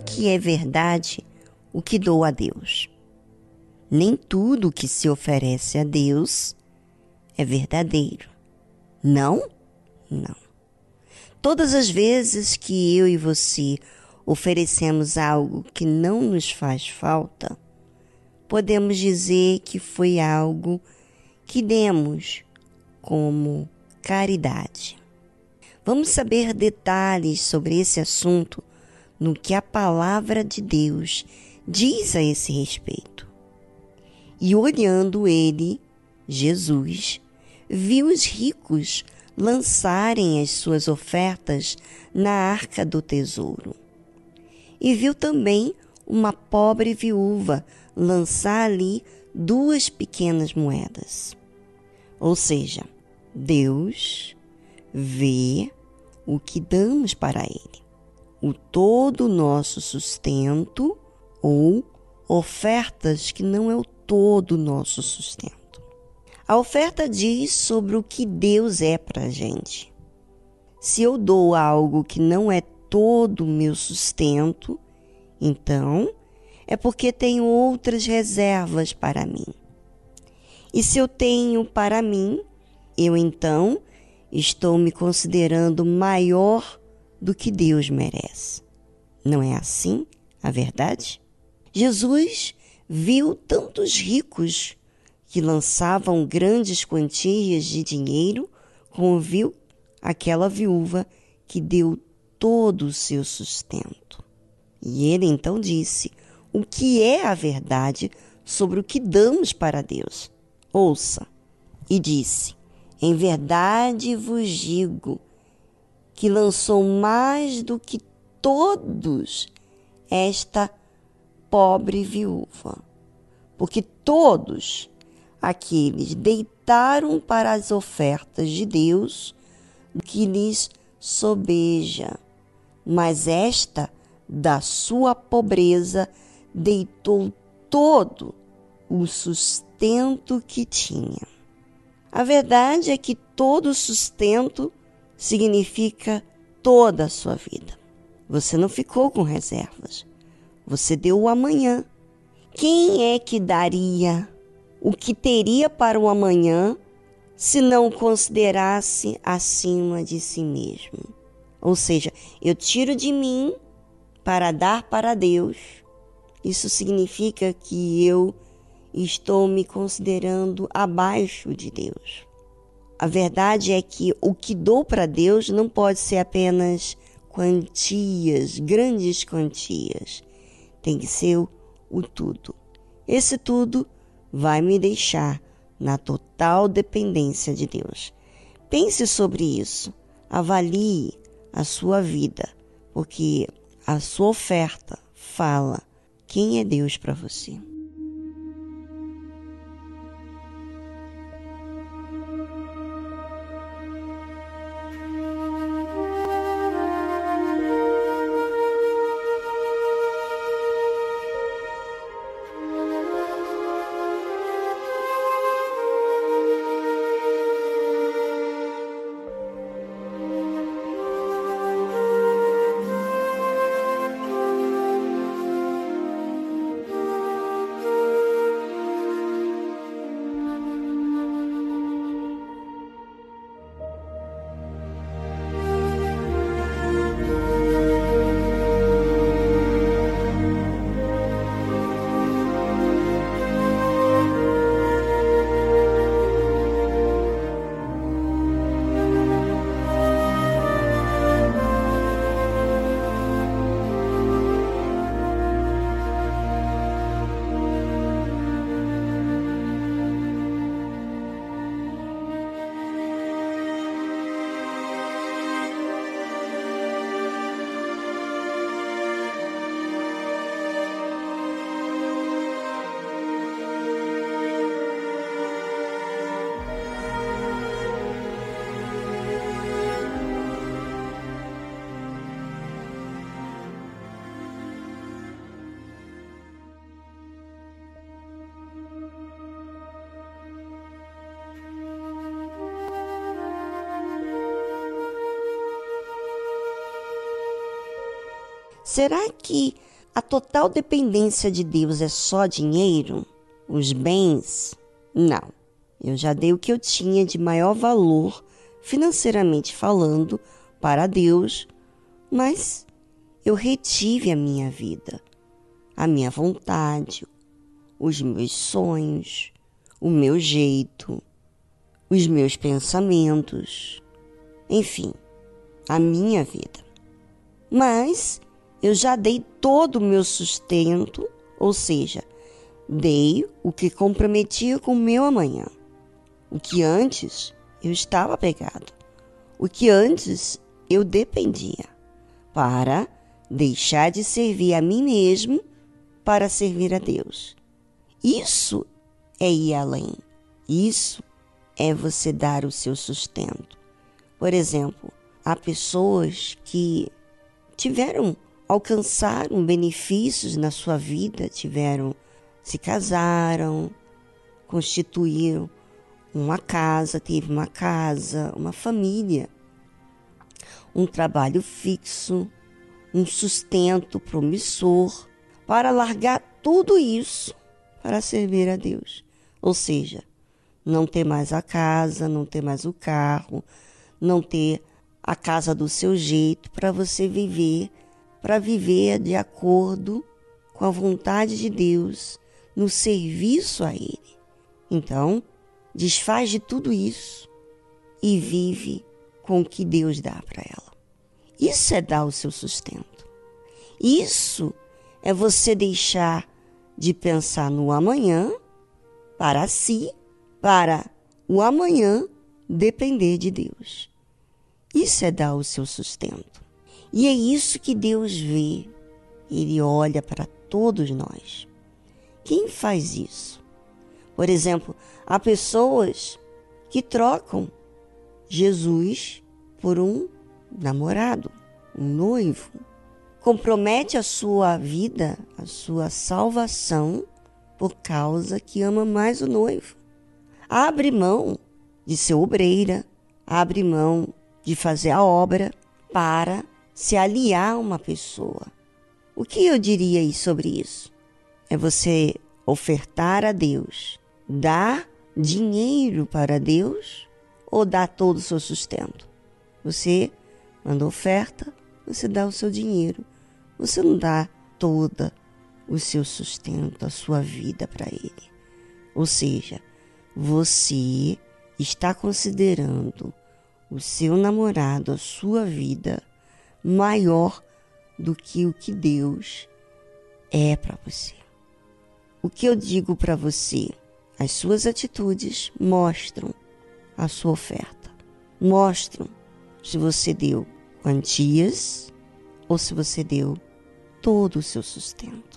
que é verdade o que dou a Deus. Nem tudo que se oferece a Deus é verdadeiro. Não? Não. Todas as vezes que eu e você oferecemos algo que não nos faz falta, podemos dizer que foi algo que demos como caridade. Vamos saber detalhes sobre esse assunto no que a palavra de Deus diz a esse respeito. E olhando ele, Jesus, viu os ricos lançarem as suas ofertas na arca do tesouro. E viu também uma pobre viúva lançar ali duas pequenas moedas. Ou seja, Deus vê o que damos para Ele, o todo nosso sustento ou ofertas que não é o todo nosso sustento. A oferta diz sobre o que Deus é para a gente. Se eu dou algo que não é todo o meu sustento, então é porque tenho outras reservas para mim. E se eu tenho para mim, eu então estou me considerando maior do que Deus merece. Não é assim a verdade? Jesus viu tantos ricos que lançavam grandes quantias de dinheiro, como viu aquela viúva que deu todo o seu sustento. E ele então disse: o que é a verdade sobre o que damos para Deus. Ouça. E disse: Em verdade vos digo que lançou mais do que todos esta pobre viúva, porque todos aqueles deitaram para as ofertas de Deus o que lhes sobeja, mas esta da sua pobreza deitou todo o sustento que tinha. A verdade é que todo sustento significa toda a sua vida. Você não ficou com reservas. Você deu o amanhã. Quem é que daria o que teria para o amanhã se não considerasse acima de si mesmo? Ou seja, eu tiro de mim para dar para Deus isso significa que eu estou me considerando abaixo de Deus. A verdade é que o que dou para Deus não pode ser apenas quantias, grandes quantias. Tem que ser o, o tudo. Esse tudo vai me deixar na total dependência de Deus. Pense sobre isso. Avalie a sua vida, porque a sua oferta fala quem é Deus para você. Será que a total dependência de Deus é só dinheiro? Os bens? Não. Eu já dei o que eu tinha de maior valor, financeiramente falando, para Deus, mas eu retive a minha vida, a minha vontade, os meus sonhos, o meu jeito, os meus pensamentos, enfim, a minha vida. Mas eu já dei todo o meu sustento, ou seja, dei o que comprometia com o meu amanhã. O que antes eu estava pegado, o que antes eu dependia, para deixar de servir a mim mesmo para servir a Deus. Isso é ir além. Isso é você dar o seu sustento. Por exemplo, há pessoas que tiveram, alcançaram benefícios na sua vida, tiveram, se casaram, constituíram uma casa, teve uma casa, uma família, um trabalho fixo, um sustento promissor, para largar tudo isso para servir a Deus. Ou seja, não ter mais a casa, não ter mais o carro, não ter a casa do seu jeito para você viver, para viver de acordo com a vontade de Deus, no serviço a Ele. Então, desfaz de tudo isso e vive com o que Deus dá para ela. Isso é dar o seu sustento. Isso é você deixar de pensar no amanhã para si, para o amanhã depender de Deus. Isso é dar o seu sustento. E é isso que Deus vê. Ele olha para todos nós. Quem faz isso? Por exemplo, há pessoas que trocam Jesus por um namorado, um noivo. Compromete a sua vida, a sua salvação por causa que ama mais o noivo. Abre mão de ser obreira, abre mão de fazer a obra para se aliar a uma pessoa. O que eu diria sobre isso? É você ofertar a Deus, dar dinheiro para Deus ou dar todo o seu sustento? Você manda oferta, você dá o seu dinheiro. Você não dá toda o seu sustento, a sua vida para ele. Ou seja, você está considerando o seu namorado, a sua vida, maior do que o que Deus é para você. O que eu digo para você? As suas atitudes mostram a sua oferta, mostram se você deu quantias ou se você deu todo o seu sustento.